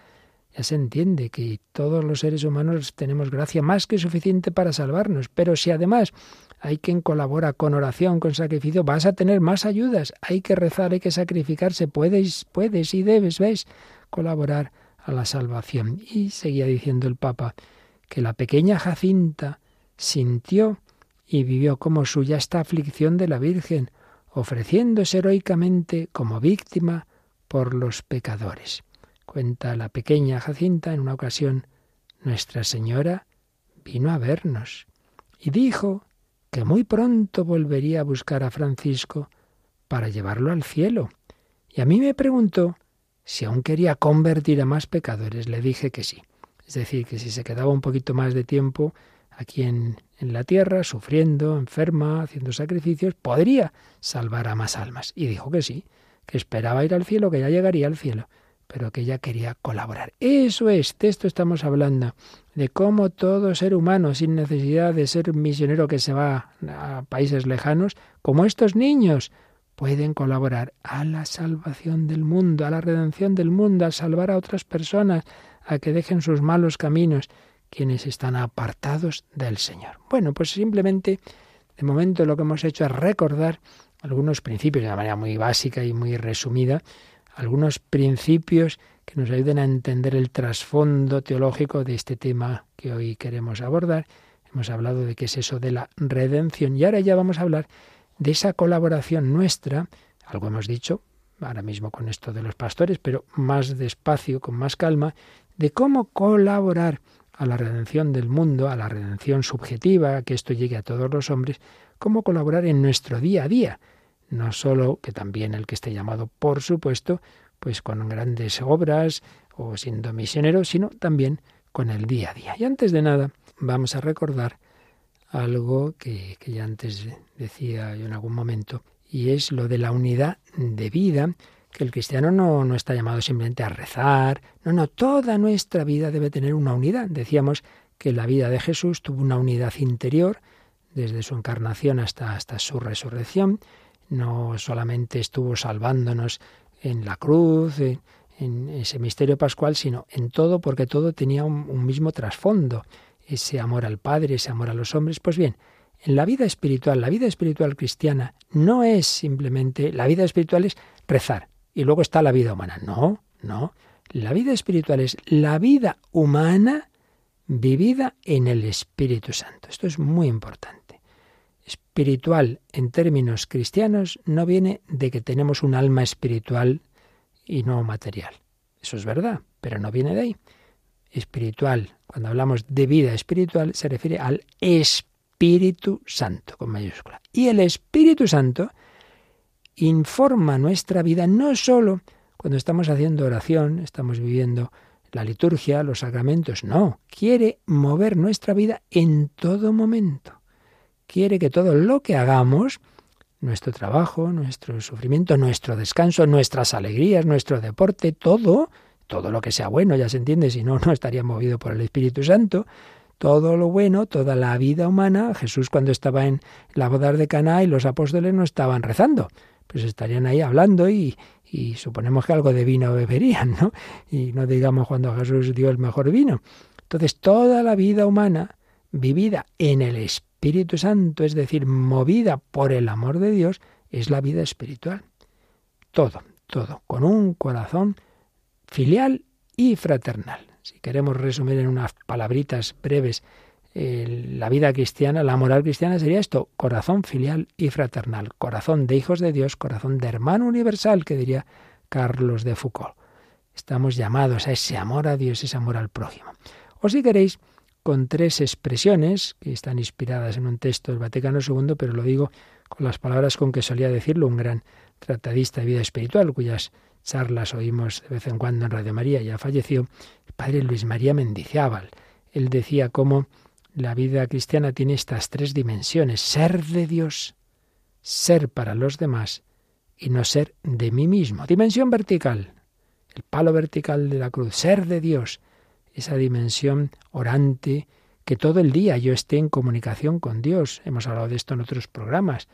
Ya se entiende que todos los seres humanos tenemos gracia más que suficiente para salvarnos, pero si además hay quien colabora con oración, con sacrificio, vas a tener más ayudas. Hay que rezar, hay que sacrificarse, puedes, puedes y debes, ¿ves? Colaborar a la salvación. Y seguía diciendo el Papa que la pequeña Jacinta sintió y vivió como suya esta aflicción de la Virgen, ofreciéndose heroicamente como víctima por los pecadores. Cuenta la pequeña Jacinta en una ocasión, Nuestra Señora vino a vernos y dijo que muy pronto volvería a buscar a Francisco para llevarlo al cielo. Y a mí me preguntó si aún quería convertir a más pecadores. Le dije que sí. Es decir, que si se quedaba un poquito más de tiempo aquí en, en la tierra, sufriendo, enferma, haciendo sacrificios, podría salvar a más almas. Y dijo que sí, que esperaba ir al cielo, que ya llegaría al cielo pero que ella quería colaborar. Eso es, de esto estamos hablando, de cómo todo ser humano, sin necesidad de ser misionero que se va a países lejanos, como estos niños, pueden colaborar a la salvación del mundo, a la redención del mundo, a salvar a otras personas, a que dejen sus malos caminos, quienes están apartados del Señor. Bueno, pues simplemente, de momento lo que hemos hecho es recordar algunos principios de una manera muy básica y muy resumida, algunos principios que nos ayuden a entender el trasfondo teológico de este tema que hoy queremos abordar. Hemos hablado de qué es eso de la redención y ahora ya vamos a hablar de esa colaboración nuestra, algo hemos dicho ahora mismo con esto de los pastores, pero más despacio, con más calma, de cómo colaborar a la redención del mundo, a la redención subjetiva, que esto llegue a todos los hombres, cómo colaborar en nuestro día a día, no solo que también el que esté llamado, por supuesto, pues con grandes obras o siendo misionero, sino también con el día a día. Y antes de nada, vamos a recordar algo que, que ya antes decía yo en algún momento, y es lo de la unidad de vida, que el cristiano no, no está llamado simplemente a rezar, no, no, toda nuestra vida debe tener una unidad. Decíamos que la vida de Jesús tuvo una unidad interior, desde su encarnación hasta, hasta su resurrección, no solamente estuvo salvándonos en la cruz, en, ese misterio pascual, sino en todo, porque todo tenía un, mismo trasfondo, ese amor al Padre, ese amor a los hombres. Pues bien, en la vida espiritual, la vida espiritual cristiana no es simplemente, la vida espiritual es rezar y luego está la vida humana. No, no. La vida espiritual es la vida humana vivida en el Espíritu Santo. Esto es muy importante espiritual en términos cristianos no viene de que tenemos un alma espiritual y no material. Eso es verdad, pero no viene de ahí. Espiritual, cuando hablamos de vida espiritual, se refiere al Espíritu Santo, con mayúscula. Y el Espíritu Santo informa nuestra vida no solo cuando estamos haciendo oración, estamos viviendo la liturgia, los sacramentos, no, quiere mover nuestra vida en todo momento quiere que todo lo que hagamos, nuestro trabajo, nuestro sufrimiento, nuestro descanso, nuestras alegrías, nuestro deporte, todo, todo lo que sea bueno, ya se entiende, si no, [LAUGHS] no estaría movido por el Espíritu Santo, todo lo bueno, toda la vida humana, Jesús cuando estaba en la boda de Caná y los apóstoles no estaban rezando, pues estarían ahí hablando y, y suponemos que algo de vino beberían, ¿no? Y no digamos cuando Jesús dio el mejor vino. Entonces, toda la vida humana vivida en el Espíritu Espíritu Santo, es decir, movida por el amor de Dios, es la vida espiritual. Todo, todo, con un corazón filial y fraternal. Si queremos resumir en unas palabritas breves la vida cristiana, la moral cristiana sería esto, corazón filial y fraternal, corazón de hijos de Dios, corazón de hermano universal, que diría Carlos de Foucault. Estamos llamados a ese amor a Dios, ese amor al prójimo. O si queréis, con tres expresiones que están inspiradas en un texto del Vaticano II, pero lo digo con las palabras con que solía decirlo un gran tratadista de vida espiritual, cuyas charlas oímos de vez en cuando en Radio María, ya falleció, el padre Luis María Mendizábal. Él decía cómo la vida cristiana tiene estas tres dimensiones, ser de Dios, ser para los demás y no ser de mí mismo. Dimensión vertical, el palo vertical de la cruz, ser de Dios, esa dimensión orante, que todo el día yo esté en comunicación con Dios. Hemos hablado de esto en otros programas.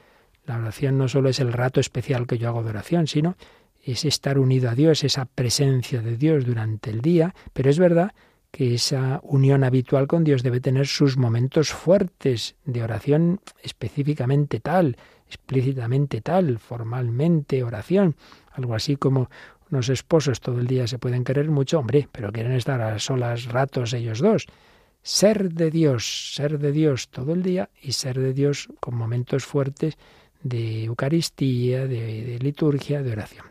La oración no solo es el rato especial que yo hago de oración, sino es estar unido a Dios, esa presencia de Dios durante el día, pero es verdad que esa unión habitual con Dios debe tener sus momentos fuertes de oración específicamente tal, explícitamente tal, formalmente oración, algo así como unos esposos todo el día se pueden querer mucho, hombre, pero quieren estar a solas ratos ellos dos. Ser de Dios, ser de Dios todo el día y ser de Dios con momentos fuertes de Eucaristía, de, liturgia, de oración.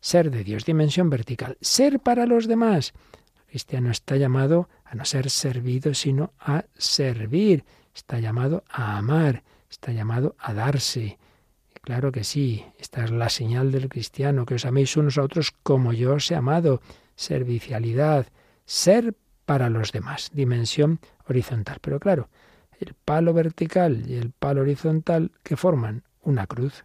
Ser de Dios, dimensión vertical. Ser para los demás. El cristiano está llamado a no ser servido, sino a servir. Está llamado a amar, está llamado a darse. Claro que sí, esta es la señal del cristiano, que os améis unos a otros como yo os he amado. Servicialidad, ser para los demás, dimensión horizontal. Pero claro, el palo vertical y el palo horizontal que forman una cruz.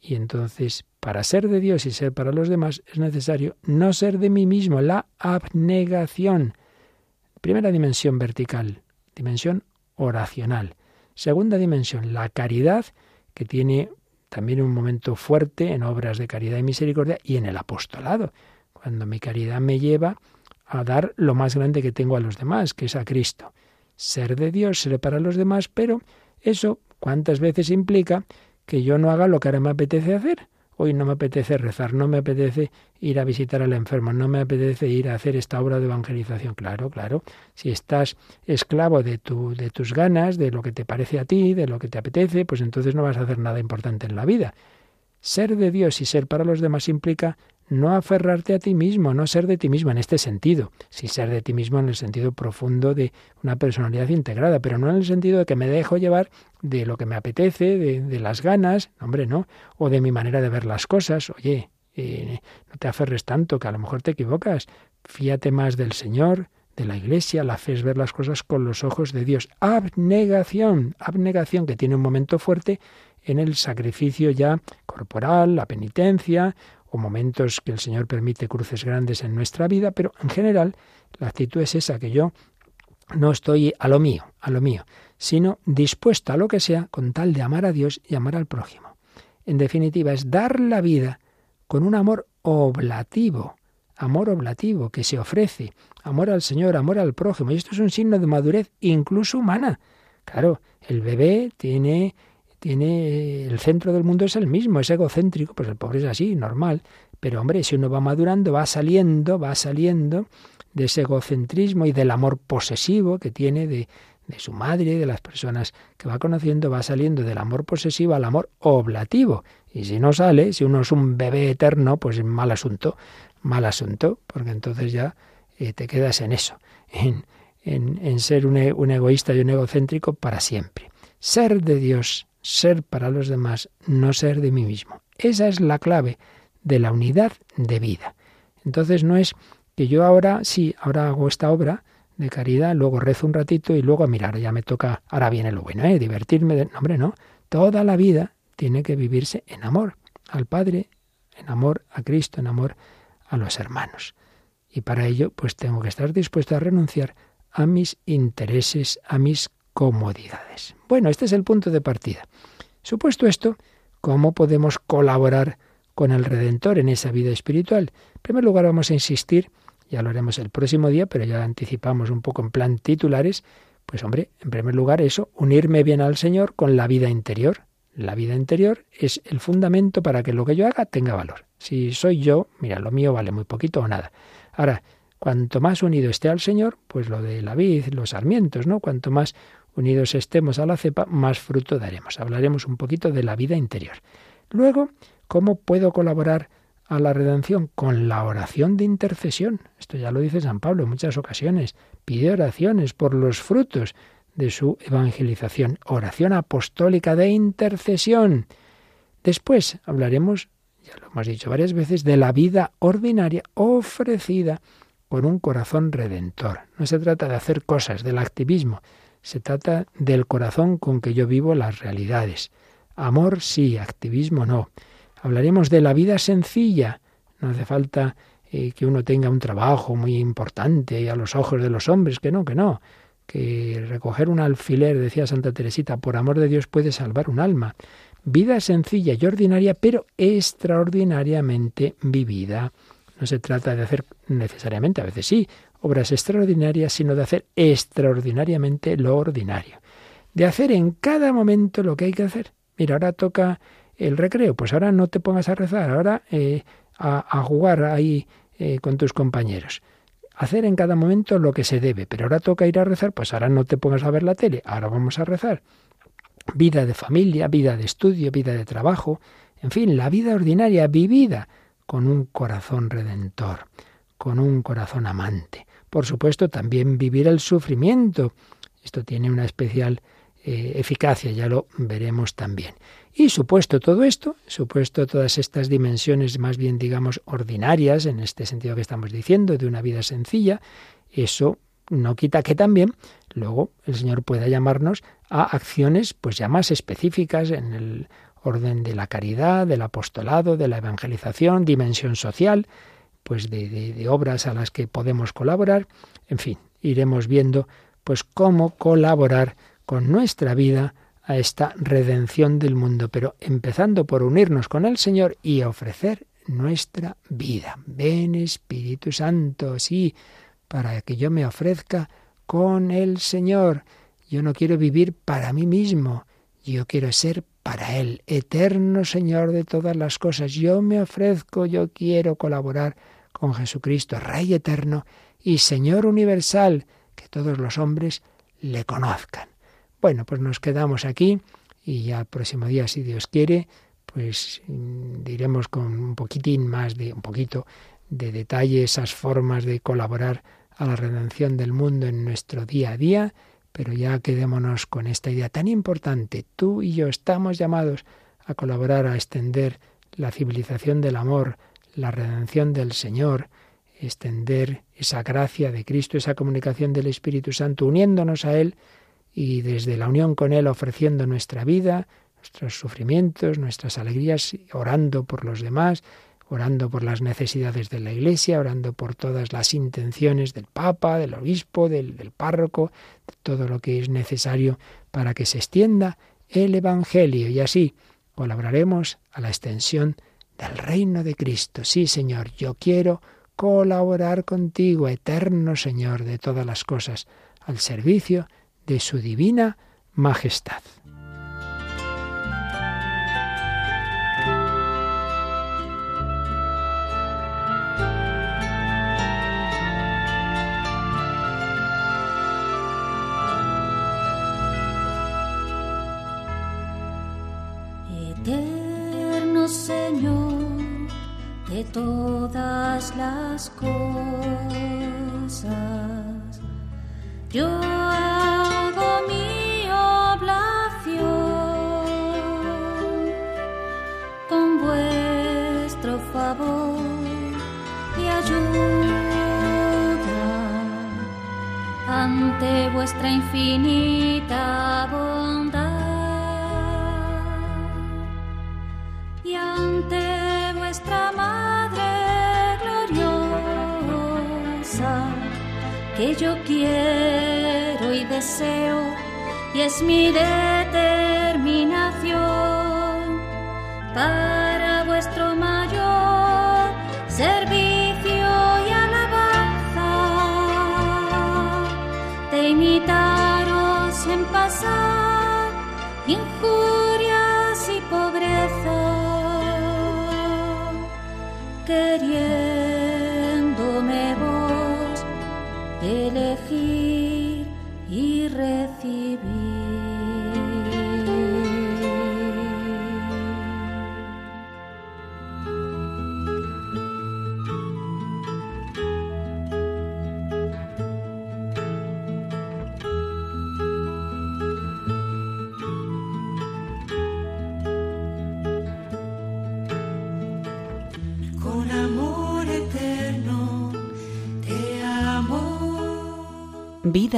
Y entonces, para ser de Dios y ser para los demás, es necesario no ser de mí mismo, la abnegación. Primera dimensión vertical, dimensión oracional. Segunda dimensión, la caridad, que tiene también un momento fuerte en obras de caridad y misericordia y en el apostolado, cuando mi caridad me lleva a dar lo más grande que tengo a los demás, que es a Cristo. Ser de Dios, ser para los demás, pero eso cuántas veces implica que yo no haga lo que ahora me apetece hacer. Hoy no me apetece rezar, no me apetece ir a visitar al enfermo, no me apetece ir a hacer esta obra de evangelización. Claro, claro. Si estás esclavo de, tu, de tus ganas, de lo que te parece a ti, de lo que te apetece, pues entonces no vas a hacer nada importante en la vida. Ser de Dios y ser para los demás implica no aferrarte a ti mismo, no ser de ti mismo en este sentido, sí ser de ti mismo en el sentido profundo de una personalidad integrada, pero no en el sentido de que me dejo llevar de lo que me apetece, de, las ganas, hombre, no, o de mi manera de ver las cosas, oye, eh, no te aferres tanto, que a lo mejor te equivocas, fíate más del Señor, de la Iglesia, la fe es ver las cosas con los ojos de Dios. Abnegación, abnegación que tiene un momento fuerte en el sacrificio ya corporal, la penitencia, momentos que el Señor permite cruces grandes en nuestra vida, pero en general la actitud es esa, que yo no estoy a lo mío, a lo mío, sino dispuesto a lo que sea con tal de amar a Dios y amar al prójimo. En definitiva, es dar la vida con un amor oblativo, amor oblativo que se ofrece, amor al Señor, amor al prójimo. Y esto es un signo de madurez incluso humana. Claro, el bebé tiene tiene el centro del mundo es el mismo, es egocéntrico, pues el pobre es así, normal. Pero hombre, si uno va madurando, va saliendo, va saliendo de ese egocentrismo y del amor posesivo que tiene de, de su madre, de las personas que va conociendo, va saliendo del amor posesivo al amor oblativo. Y si no sale, si uno es un bebé eterno, pues es mal asunto, mal asunto, porque entonces ya eh, te quedas en eso, en, en, en ser un, e, un egoísta y un egocéntrico para siempre. Ser de Dios, ser para los demás, no ser de mí mismo. Esa es la clave de la unidad de vida. Entonces no es que yo ahora, sí, ahora hago esta obra de caridad, luego rezo un ratito y luego, mirar, ya me toca, ahora viene lo bueno, ¿eh? divertirme. De... No, hombre, no. Toda la vida tiene que vivirse en amor al Padre, en amor a Cristo, en amor a los hermanos. Y para ello, pues tengo que estar dispuesto a renunciar a mis intereses, a mis comodidades. Bueno, este es el punto de partida. Supuesto esto, ¿cómo podemos colaborar con el Redentor en esa vida espiritual? En primer lugar, vamos a insistir, ya lo haremos el próximo día, pero ya anticipamos un poco en plan titulares, pues hombre, en primer lugar eso, unirme bien al Señor con la vida interior. La vida interior es el fundamento para que lo que yo haga tenga valor. Si soy yo, mira, lo mío vale muy poquito o nada. Ahora, cuanto más unido esté al Señor, pues lo de la vid, los sarmientos, ¿no? Cuanto más unidos estemos a la cepa, más fruto daremos. Hablaremos un poquito de la vida interior. Luego, ¿cómo puedo colaborar a la redención? Con la oración de intercesión. Esto ya lo dice San Pablo en muchas ocasiones. Pide oraciones por los frutos de su evangelización. Oración apostólica de intercesión. Después hablaremos, ya lo hemos dicho varias veces, de la vida ordinaria ofrecida con un corazón redentor. No se trata de hacer cosas, del activismo, se trata del corazón con que yo vivo las realidades. Amor sí, activismo no. Hablaremos de la vida sencilla. No hace falta eh, que uno tenga un trabajo muy importante a los ojos de los hombres, que no, que no. Que recoger un alfiler, decía Santa Teresita, por amor de Dios puede salvar un alma. vida sencilla y ordinaria, pero extraordinariamente vivida. No se trata de hacer necesariamente, a veces sí, obras extraordinarias, sino de hacer extraordinariamente lo ordinario. De hacer en cada momento lo que hay que hacer. Mira, ahora toca el recreo, pues ahora no te pongas a rezar, ahora eh, a, jugar ahí eh, con tus compañeros. Hacer en cada momento lo que se debe, pero ahora toca ir a rezar, pues ahora no te pongas a ver la tele, ahora vamos a rezar. Vida de familia, vida de estudio, vida de trabajo, en fin, la vida ordinaria vivida con un corazón redentor, con un corazón amante. Por supuesto, también vivir el sufrimiento. Esto tiene una especial eh, eficacia, ya lo veremos también. Y supuesto todo esto, supuesto todas estas dimensiones más bien digamos ordinarias, en este sentido que estamos diciendo, de una vida sencilla, eso no quita que también luego el Señor pueda llamarnos a acciones pues ya más específicas en el orden de la caridad, del apostolado, de la evangelización, dimensión social, pues de, obras a las que podemos colaborar. En fin, iremos viendo pues cómo colaborar con nuestra vida a esta redención del mundo, pero empezando por unirnos con el Señor y ofrecer nuestra vida. Ven Espíritu Santo, sí, para que yo me ofrezca con el Señor. Yo no quiero vivir para mí mismo, yo quiero ser para Él, eterno Señor de todas las cosas. Yo me ofrezco, yo quiero colaborar con Jesucristo, Rey eterno y Señor universal, que todos los hombres le conozcan. Bueno, pues nos quedamos aquí y ya próximo día, si Dios quiere, pues mm, diremos con un poquitín más de un poquito de detalle esas formas de colaborar a la redención del mundo en nuestro día a día pero ya quedémonos con esta idea tan importante. Tú y yo estamos llamados a colaborar a extender la civilización del amor, la redención del Señor, extender esa gracia de Cristo, esa comunicación del Espíritu Santo, uniéndonos a Él y desde la unión con Él ofreciendo nuestra vida, nuestros sufrimientos, nuestras alegrías, orando por los demás, orando por las necesidades de la Iglesia, orando por todas las intenciones del Papa, del Obispo, del, del párroco, de todo lo que es necesario para que se extienda el Evangelio. Y así colaboraremos a la extensión del reino de Cristo. Sí, Señor, yo quiero colaborar contigo, eterno Señor de todas las cosas, al servicio de su divina majestad. Todas las cosas. Yo hago mi oblación con vuestro favor y ayuda ante vuestra infinita bondad yo quiero y deseo y es mi determinación